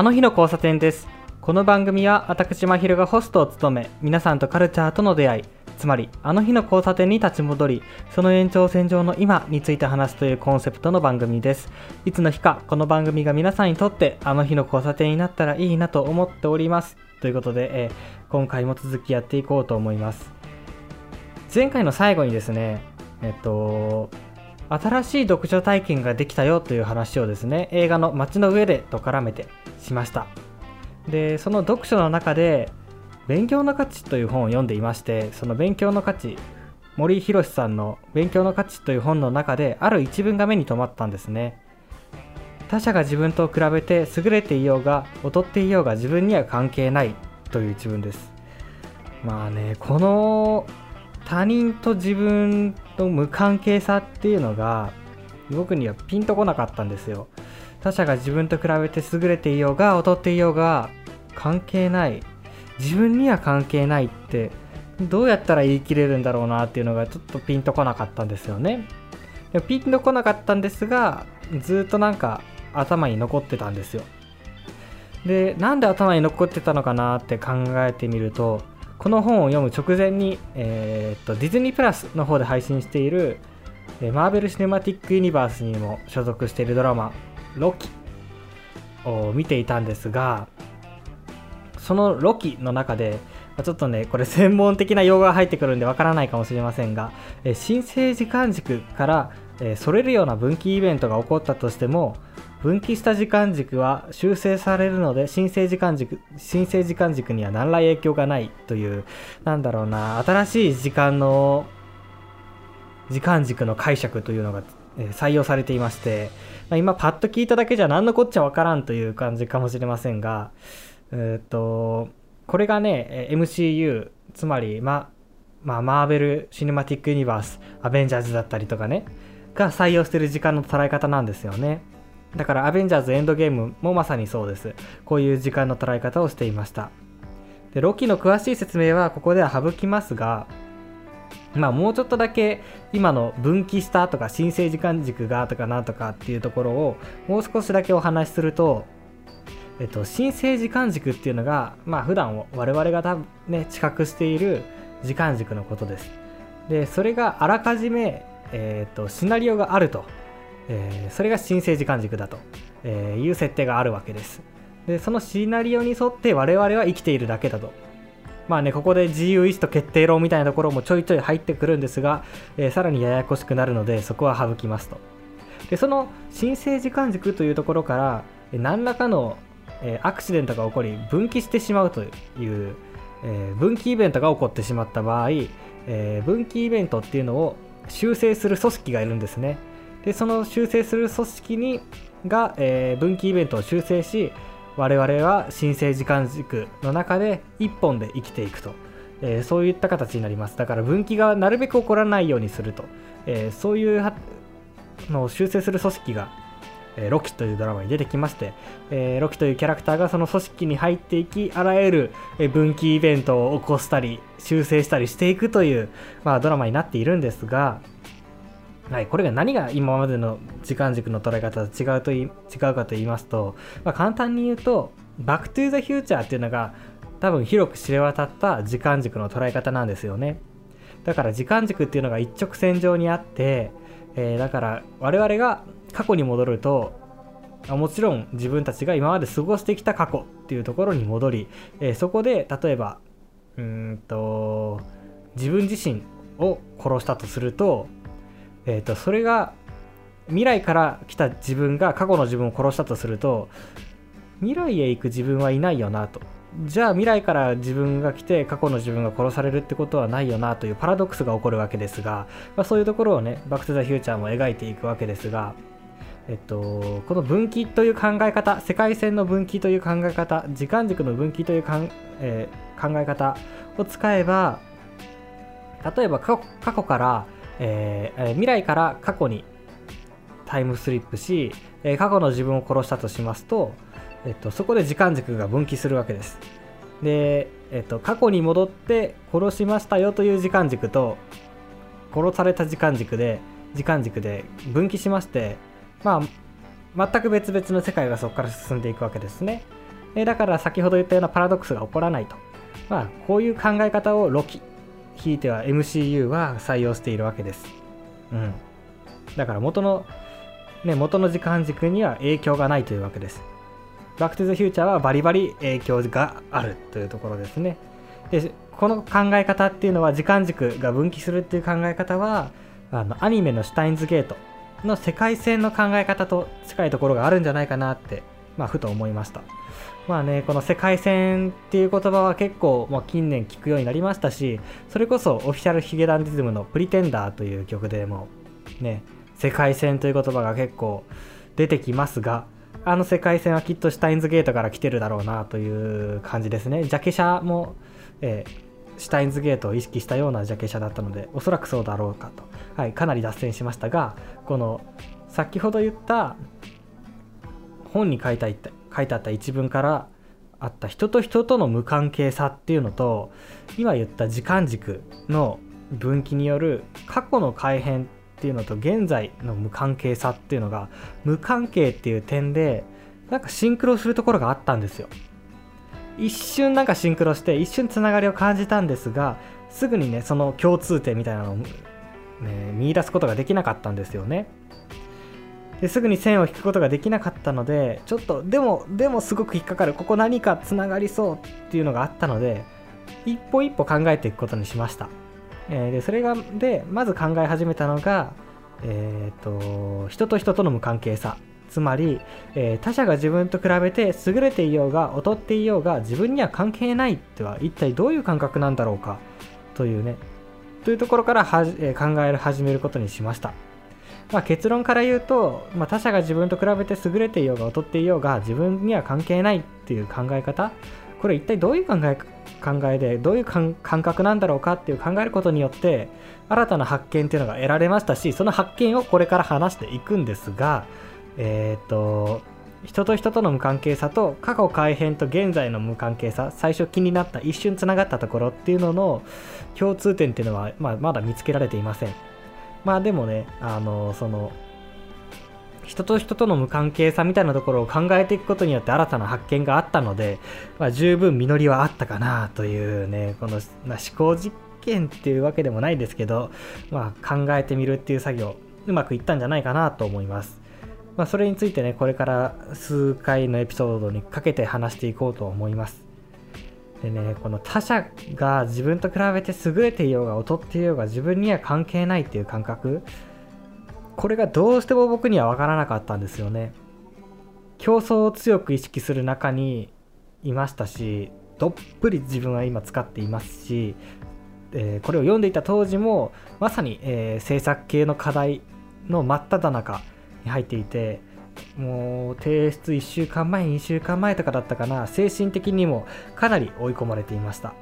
あの日の交差点です。この番組は私まひるがホストを務め皆さんとカルチャーとの出会いつまりあの日の交差点に立ち戻りその延長線上の今について話すというコンセプトの番組です。いつの日かこの番組が皆さんにとってあの日の交差点になったらいいなと思っております。ということで、えー今回も続きやっていこうと思います。前回の最後にですねえっと新しい読書体験ができたよという話をですね映画の街の上でと絡めてしました。でその読書の中で勉強の価値という本を読んでいましてその勉強の価値森博さんの勉強の価値という本の中である一文が目に留まったんですね。他者が自分と比べて優れていようが劣っていようが自分には関係ないという一文です。まあねこの他人と自分の無関係さっていうのが僕にはピンとこなかったんですよ。他者が自分と比べて優れていようが劣っていようが関係ない。自分には関係ないってどうやったら言い切れるんだろうなっていうのがちょっとピンとこなかったんですよね。ピンとこなかったんですがずっとなんか頭に残ってたんですよ。でなんで頭に残ってたのかなって考えてみるとこの本を読む直前に、えーっとディズニープラスの方で配信しているマーベル・シネマティック・ユニバースにも所属しているドラマ「ロキ」を見ていたんですがそのロキの中でちょっとねこれ専門的な用語が入ってくるんでわからないかもしれませんが、え新生時間軸から、それるような分岐イベントが起こったとしても分岐した時間軸は修正されるので新生時間軸新生時間軸には何ら影響がないというなんだろうな新しい時間の時間軸の解釈というのが、採用されていまして、まあ、今パッと聞いただけじゃ何のこっちゃわからんという感じかもしれませんがえーっとこれがね MCU つまりままあ、マーベル・シネマティック・ユニバースアベンジャーズだったりとかねが採用してる時間の捉え方なんですよね。だからアベンジャーズエンドゲームもまさにそうです。こういう時間の捉え方をしていました。でロキの詳しい説明はここでは省きますがまあもうちょっとだけ今の分岐したとか新生時間軸がとかなんとかっていうところをもう少しだけお話しするとえっと、新生時間軸っていうのが、まあ普段我々が多分ね、知覚している時間軸のことです。で、それがあらかじめ、えっと、シナリオがあると、えーそれが新生時間軸だと、えいう設定があるわけです。で、そのシナリオに沿って我々は生きているだけだと。まあね、ここで自由意志と決定論みたいなところもちょいちょい入ってくるんですが、えーさらにややこしくなるので、そこは省きますと。で、その新生時間軸というところから、何らかの、えーアクシデントが起こり分岐してしまうという、えー分岐イベントが起こってしまった場合、えー分岐イベントっていうのを修正する組織がいるんですねでその修正する組織にが、えー分岐イベントを修正し我々は新生時間軸の中で一本で生きていくと、えーそういった形になります。だから分岐がなるべく起こらないようにすると、えーそういうのを修正する組織がえーロキというドラマに出てきまして、えーロキというキャラクターがその組織に入っていきあらゆる分岐イベントを起こしたり修正したりしていくという、まあ、ドラマになっているんですが、はい、これが何が今までの時間軸の捉え方と違うと違うかと言いますと、まあ、簡単に言うと「バック・トゥ・ザ・フューチャー」っていうのが多分広く知れ渡った時間軸の捉え方なんですよね。だから時間軸っていうのが一直線上にあって、えーだから我々が過去に戻るともちろん自分たちが今まで過ごしてきた過去っていうところに戻り、えーそこで例えばうんと自分自身を殺したとすると,、えー、とそれが未来から来た自分が過去の自分を殺したとすると未来へ行く自分はいないよなと。じゃあ未来から自分が来て過去の自分が殺されるってことはないよなというパラドックスが起こるわけですが、まあ、そういうところをねバック・トゥ・ザ・フューチャーも描いていくわけですがえっと、この分岐という考え方世界線の分岐という考え方時間軸の分岐というかん、えー考え方を使えば例えば過去過去から、えー未来から過去にタイムスリップし、え過去の自分を殺したとしますと、えっと、そこで時間軸が分岐するわけですで、えっと、過去に戻って殺しましたよという時間軸と殺された時間軸で時間軸で分岐しましてまあ全く別々の世界がそこから進んでいくわけですねえだから先ほど言ったようなパラドックスが起こらないと。まあ、こういう考え方をロキ、ひいては MCU は採用しているわけです。うん。だから元の、ね、元の時間軸には影響がないというわけです。バックトゥザフューチャーはバリバリ影響があるというところですね。で、この考え方っていうのは時間軸が分岐するっていう考え方は、あのアニメのシュタインズゲートの世界線の考え方と近いところがあるんじゃないかなって、まあ、ふと思いました。まあね、この世界線っていう言葉は結構、まあ、近年聞くようになりましたし、それこそオフィシャルヒゲダンディズムのプリテンダーという曲でも、ね、世界線という言葉が結構出てきますが、あの世界線はきっとシュタインズゲートから来てるだろうなという感じですね。ジャケ写も、えー、シュタインズゲートを意識したようなジャケ写だったので、おそらくそうだろうかと。はい、かなり脱線しましたが、この先ほど言った本に書いてあった書いてあった一文からあった人と人との無関係さっていうのと今言った時間軸の分岐による過去の改変っていうのと現在の無関係さっていうのが無関係っていう点でなんかシンクロするところがあったんですよ。一瞬なんかシンクロして一瞬つながりを感じたんですがすぐにねその共通点みたいなのを、ね、見出すことができなかったんですよね。ですぐに線を引くことができなかったのでちょっとでもでもすごく引っかかる。ここ何かつながりそうっていうのがあったので一歩一歩考えていくことにしました、えー、でそれがでまず考え始めたのが、えーと、人と人との無関係さ。つまり、えー、他者が自分と比べて優れていようが劣っていようが自分には関係ないっては一体どういう感覚なんだろうか。というね。というところからは、えー、考え始めることにしました。まあ、結論から言うと、まあ、他者が自分と比べて優れていようが劣っていようが自分には関係ないっていう考え方これ一体どういう考え考えでどういう感覚なんだろうかっていう考えることによって新たな発見っていうのが得られましたしその発見をこれから話していくんですがえっ、と人と人との無関係さと過去改変と現在の無関係さ最初気になった一瞬つながったところっていうのの共通点っていうのは、まあ、まだ見つけられていません。まあでもね、あの、その、人と人との無関係さみたいなところを考えていくことによって新たな発見があったので、まあ、十分実りはあったかなというね、この、まあ、思考実験っていうわけでもないですけど、まあ、考えてみるっていう作業、うまくいったんじゃないかなと思います。まあ、それについてね、これから数回のエピソードにかけて話していこうと思います。でね、この他者が自分と比べて優れていようが劣っていようが自分には関係ないっていう感覚。これがどうしても僕には分からなかったんですよね。競争を強く意識する中にいましたしどっぷり自分は今使っていますし、えー、これを読んでいた当時もまさに、えー、制作系の課題の真っ只中に入っていてもう提出1週間前2週間前とかだったかな。精神的にもかなり追い込まれていました。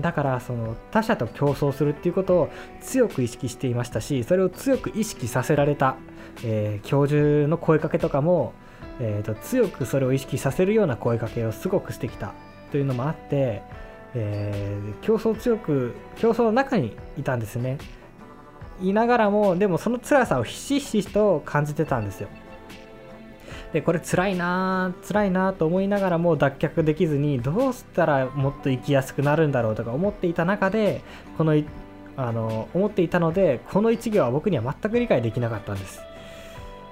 だからその他者と競争するっていうことを強く意識していましたしそれを強く意識させられた、えー、教授の声かけとかも、えーと、強くそれを意識させるような声かけをすごくしてきた。というのもあって、えー、競争強く競争の中にいたんですね。いながらもでもその辛さをひしひしと感じてたんですよ。でこれ辛いな辛いなと思いながらも脱却できずにどうしたらもっと生きやすくなるんだろうとか思っていた中でこのあの思っていたのでこの一行は僕には全く理解できなかったんです。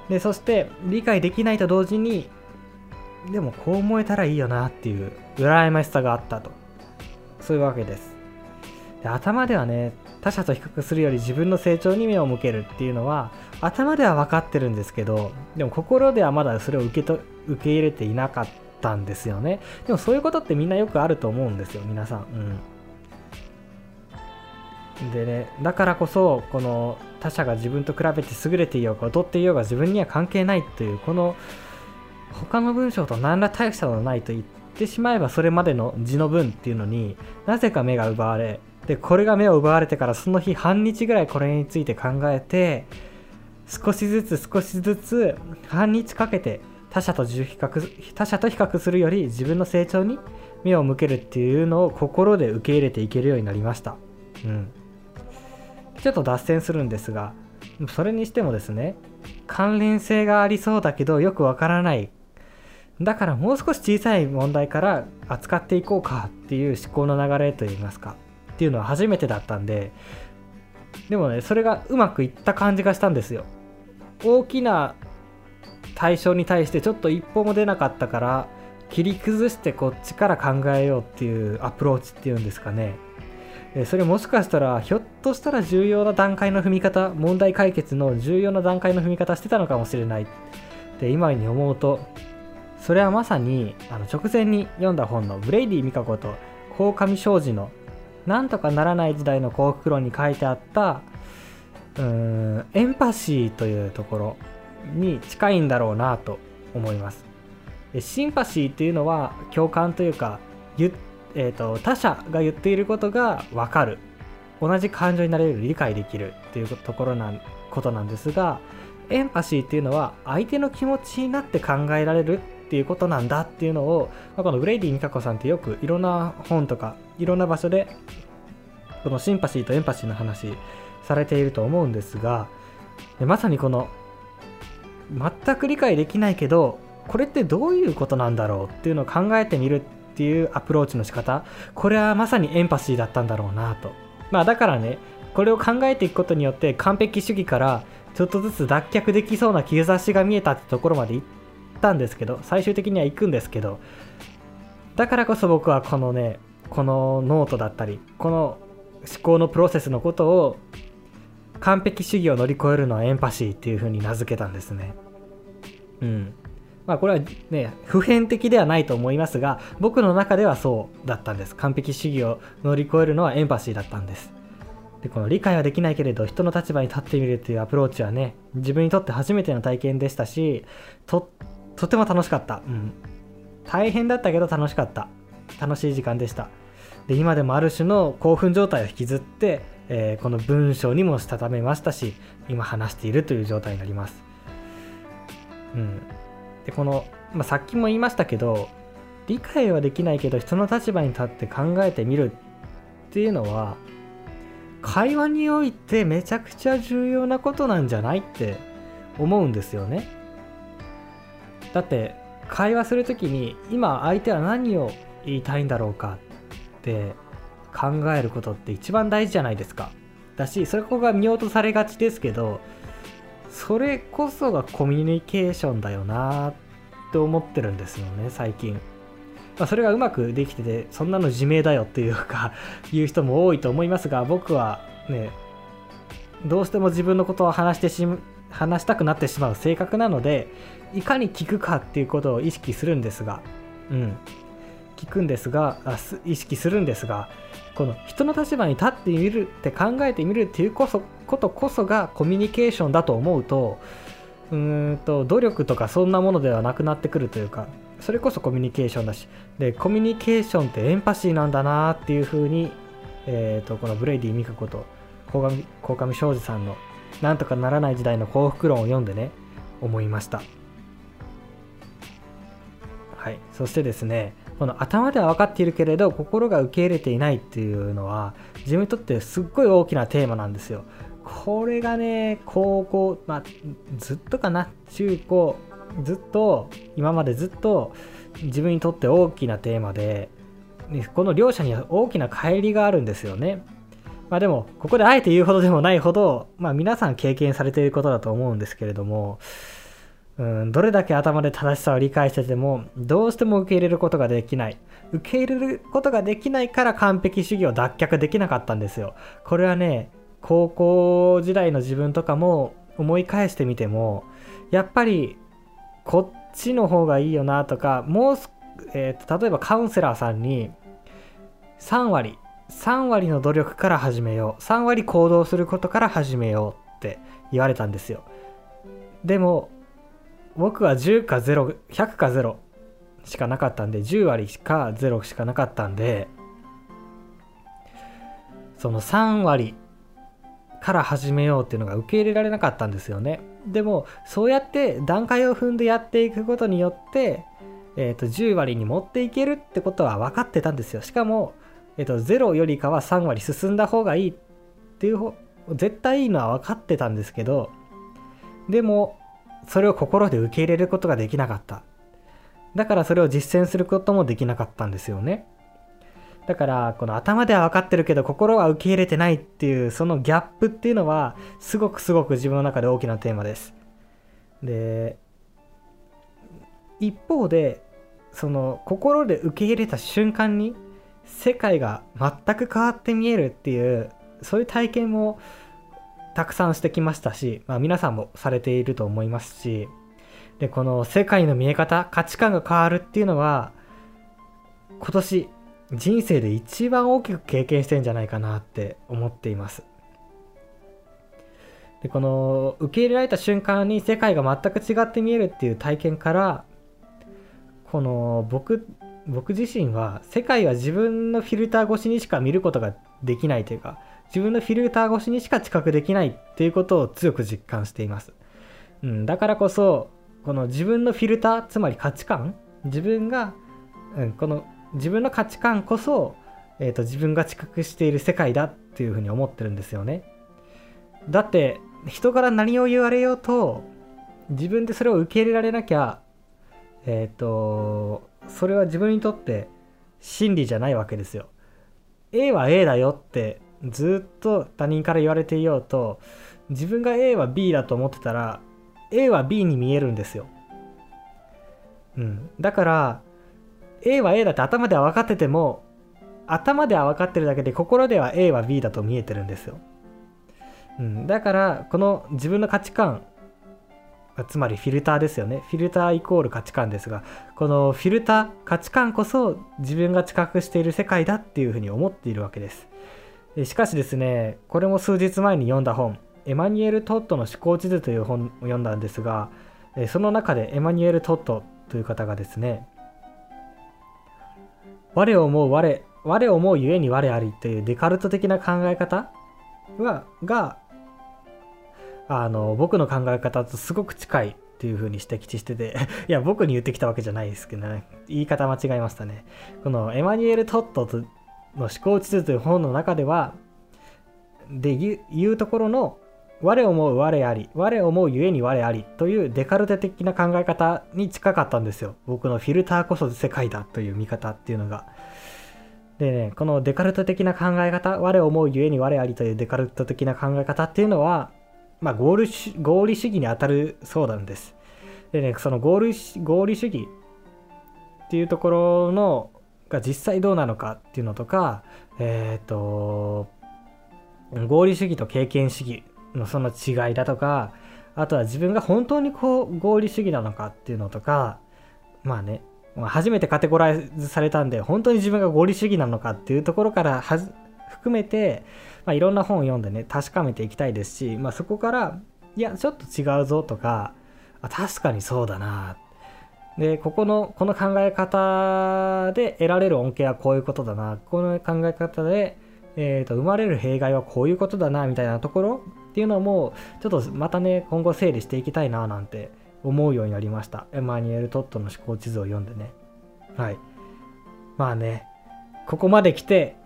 でそして理解できないと同時にでもこう思えたらいいよなっていう羨ましさがあったと。そういうわけです。で頭ではね他者と比較するより自分の成長に目を向けるっていうのは頭では分かってるんですけどでも心ではまだそれを受けと受け入れていなかったんですよね。でもそういうことってみんなよくあると思うんですよ皆さん。うん。でねだからこそこの他者が自分と比べて優れていようか劣っていようが自分には関係ないというこの他の文章と何ら大差のないと言ってしまえばそれまでの字の文っていうのになぜか目が奪われでこれが目を奪われてからその日半日ぐらいこれについて考えて少しずつ少しずつ半日かけて他者と比較他者と比較するより自分の成長に目を向けるっていうのを心で受け入れていけるようになりました。うん。ちょっと脱線するんですが、それにしてもですね、関連性がありそうだけどよくわからないだからもう少し小さい問題から扱っていこうかっていう思考の流れといいますかっていうのは初めてだったんででもねそれがうまくいった感じがしたんですよ。大きな対象に対してちょっと一歩も出なかったから切り崩してこっちから考えようっていうアプローチっていうんですかね。それもしかしたらひょっとしたら重要な段階の踏み方問題解決の重要な段階の踏み方してたのかもしれない。って今に思うとそれはまさにあの直前に読んだ本のブレイディみかこと鴻上尚史の「なんとかならない時代の幸福論」に書いてあったうーんエンパシーというところに近いんだろうなと思います。シンパシーっていうのは共感というかえーと、他者が言っていることが分かる同じ感情になれる理解できるっていうところなことなんですがエンパシーっていうのは相手の気持ちになって考えられるっていうことなんだっていうのを、まあ、このブレイディみかこさんってよくいろんな本とかいろんな場所でこのシンパシーとエンパシーの話されていると思うんですがまさにこの全く理解できないけどこれってどういうことなんだろうっていうのを考えてみるっていうアプローチの仕方これはまさにエンパシーだったんだろうなと。まあだからねこれを考えていくことによって完璧主義からちょっとずつ脱却できそうな兆しが見えたってところまで行ってたんですけど最終的には行くんですけどだからこそ僕はこのねこのノートだったりこの思考のプロセスのことを完璧主義を乗り越えるのはエンパシーっていう風に名付けたんですねうんまあこれはね、普遍的ではないと思いますが、僕の中ではそうだったんです。完璧主義を乗り越えるのはエンパシーだったんです。で、この理解はできないけれど、人の立場に立ってみるというアプローチはね、自分にとって初めての体験でしたし、とっ、とても楽しかった。うん。大変だったけど楽しかった。楽しい時間でした。で、今でもある種の興奮状態を引きずって、えー、この文章にもしたためましたし、今話しているという状態になります。うん。でこの、まあ、さっきも言いましたけど理解はできないけど人の立場に立って考えてみるっていうのは会話においてめちゃくちゃ重要なことなんじゃないって思うんですよね。だって会話する時に今相手は何を言いたいんだろうかって考えることって一番大事じゃないですか。だしそこが見落とされがちですけどそれこそがコミュニケーションだよなって思ってるんですよね最近、まあ、それがうまくできててそんなの自明だよっていうか 言う人も多いと思いますが僕はねどうしても自分のことを話してし話したくなってしまう性格なのでいかに聞くかっていうことを意識するんですがうん。聞くんですがあ意識するんですがこの人の立場に立ってみるって考えてみるっていうこそことこそがコミュニケーションだと思うとうーんと努力とかそんなものではなくなってくるというかそれこそコミュニケーションだしでコミュニケーションってエンパシーなんだなっていうふうに、えーと、このブレイディ・ミカコと鴻上庄司さんの「なんとかならない時代の幸福論」を読んでね思いました。はいそしてですねこの頭では分かっているけれど心が受け入れていないっていうのは自分にとってすっごい大きなテーマなんですよ。これがね高校、まあ、ずっとかな中高ずっと今までずっと自分にとって大きなテーマでこの両者には大きな乖離があるんですよね。まあでもここであえて言うほどでもないほど、まあ、皆さん経験されていることだと思うんですけれどもうん、どれだけ頭で正しさを理解しててもどうしても受け入れることができない。受け入れることができないから完璧主義を脱却できなかったんですよ。これはね高校時代の自分とかも思い返してみてもやっぱりこっちの方がいいよなとかもう、えー、例えばカウンセラーさんに3割3割の努力から始めよう。3割行動することから始めようって言われたんですよ。でも僕は10か0100か0しかなかったんで10割か0しかなかったんでその3割から始めようっていうのが受け入れられなかったんですよね。でもそうやって段階を踏んでやっていくことによって、えー、と10割に持っていけるってことは分かってたんですよ。しかも、えー、と0よりかは3割進んだ方がいいっていう絶対いいのは分かってたんですけどでもそれを心で受け入れることができなかっただからそれを実践することもできなかったんですよね。だからこの頭では分かってるけど心は受け入れてないっていうそのギャップっていうのはすごくすごく自分の中で大きなテーマです。で一方でその心で受け入れた瞬間に世界が全く変わって見えるっていうそういう体験もたくさんしてきましたし、まあ、皆さんもされていると思いますしでこの世界の見え方価値観が変わるっていうのは今年人生で一番大きく経験してんじゃないかなって思っています。でこの受け入れられた瞬間に世界が全く違って見えるっていう体験からこの僕僕自身は世界は自分のフィルター越しにしか見ることができないというか自分のフィルター越しにしか知覚できないっていうことを強く実感しています、うん、だからこそこの自分のフィルターつまり価値観自分が、うん、この自分の価値観こそ、えーと、自分が知覚している世界だっていうふうに思ってるんですよね。だって人から何を言われようと自分でそれを受け入れられなきゃえっ、ー、とそれは自分にとって真理じゃないわけですよ。A は A だよってずっと他人から言われていようと自分が A は B だと思ってたら A は B に見えるんですよ。うん。だから A は A だって頭では分かってても頭では分かってるだけで心では A は B だと見えてるんですよ。うん、だからこの自分の価値観つまりフィルターですよねフィルターイコール価値観ですがこのフィルター価値観こそ自分が知覚している世界だっていうふうに思っているわけですしかしですねこれも数日前に読んだ本エマニュエル・トットの思考地図という本を読んだんですがその中でエマニュエル・トットという方がですね我を思う我我を思うゆえに我ありというデカルト的な考え方はがあの僕の考え方とすごく近いっていう風に指摘してて いや僕に言ってきたわけじゃないですけどね言い方間違えましたね。このエマニュエル・トットとの思考地図という本の中ではで言うところの我思う我あり我思うゆえに我ありというデカルテ的な考え方に近かったんですよ僕のフィルターこそ世界だという見方っていうのがでねこのデカルト的な考え方我思うゆえに我ありというデカルト的な考え方っていうのはまあ、合理合理主義に当たるそうなんです。でね、その合理合理主義っていうところのが実際どうなのかっていうのとか、えっ、ー、と、合理主義と経験主義のその違いだとか、あとは自分が本当にこう合理主義なのかっていうのとか、まあね、初めてカテゴライズされたんで、本当に自分が合理主義なのかっていうところから含めて、まあ、いろんな本を読んでね確かめていきたいですし、まあ、そこからいやちょっと違うぞとかあ確かにそうだなでここのこの考え方で得られる恩恵はこういうことだな。この考え方で、えーと、生まれる弊害はこういうことだなみたいなところっていうのもちょっとまたね今後整理していきたいななんて思うようになりました。エマニュエル・トットの思考地図を読んでね。はい。まあねここまで来て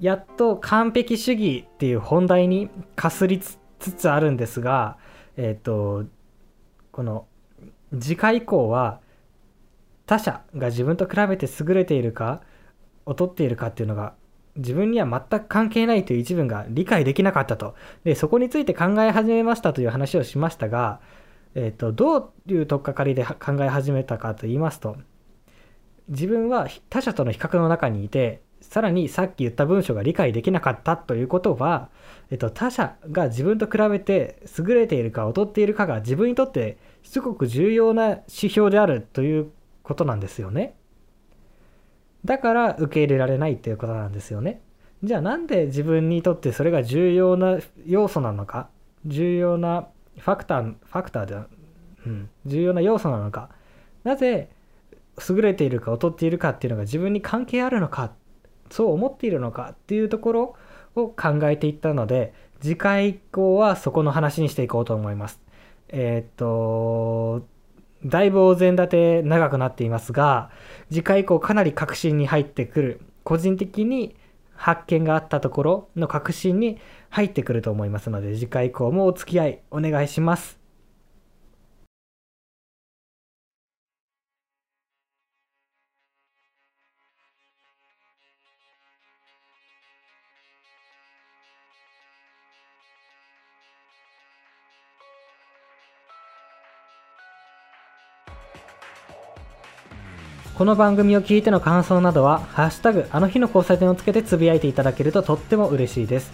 やっと完璧主義っていう本題にかすりつつあるんですが、えっ、ー、と、この次回以降は他者が自分と比べて優れているか劣っているかっていうのが自分には全く関係ないという一文が理解できなかったと。で、そこについて考え始めましたという話をしましたが、えっ、ー、と、どういう取っかかりで考え始めたかと言いますと、自分は他者との比較の中にいて、さらにさっき言った文章が理解できなかったということは、えっと、他者が自分と比べて優れているか劣っているかが自分にとってすごく重要な指標であるということなんですよね。だから受け入れられないっていうことなんですよね。じゃあなんで自分にとってそれが重要な要素なのか？重要なファクター、ファクターでは、うん、重要な要素なのか？なぜ優れているか劣っているかっていうのが自分に関係あるのか？そう思っているのか？っていうところを考えていったので次回以降はそこの話にしていこうと思います。えっ、とだいぶお膳立て長くなっていますが次回以降かなり確信に入ってくる個人的に発見があったところの確信に入ってくると思いますので次回以降もお付き合いお願いします。お願いしますこの番組を聞いての感想などは「ハッシュタグあの日の交差点」をつけてつぶやいていただけるととっても嬉しいです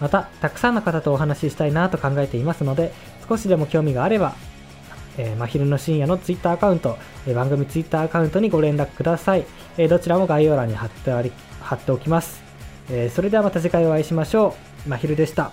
またたくさんの方とお話ししたいなと考えていますので少しでも興味があればえー、真昼の深夜のツイッターアカウント、えー、番組ツイッターアカウントにご連絡ください。えー、どちらも概要欄に貼って貼っておきます。えー、それではまた次回お会いしましょう。真昼でした。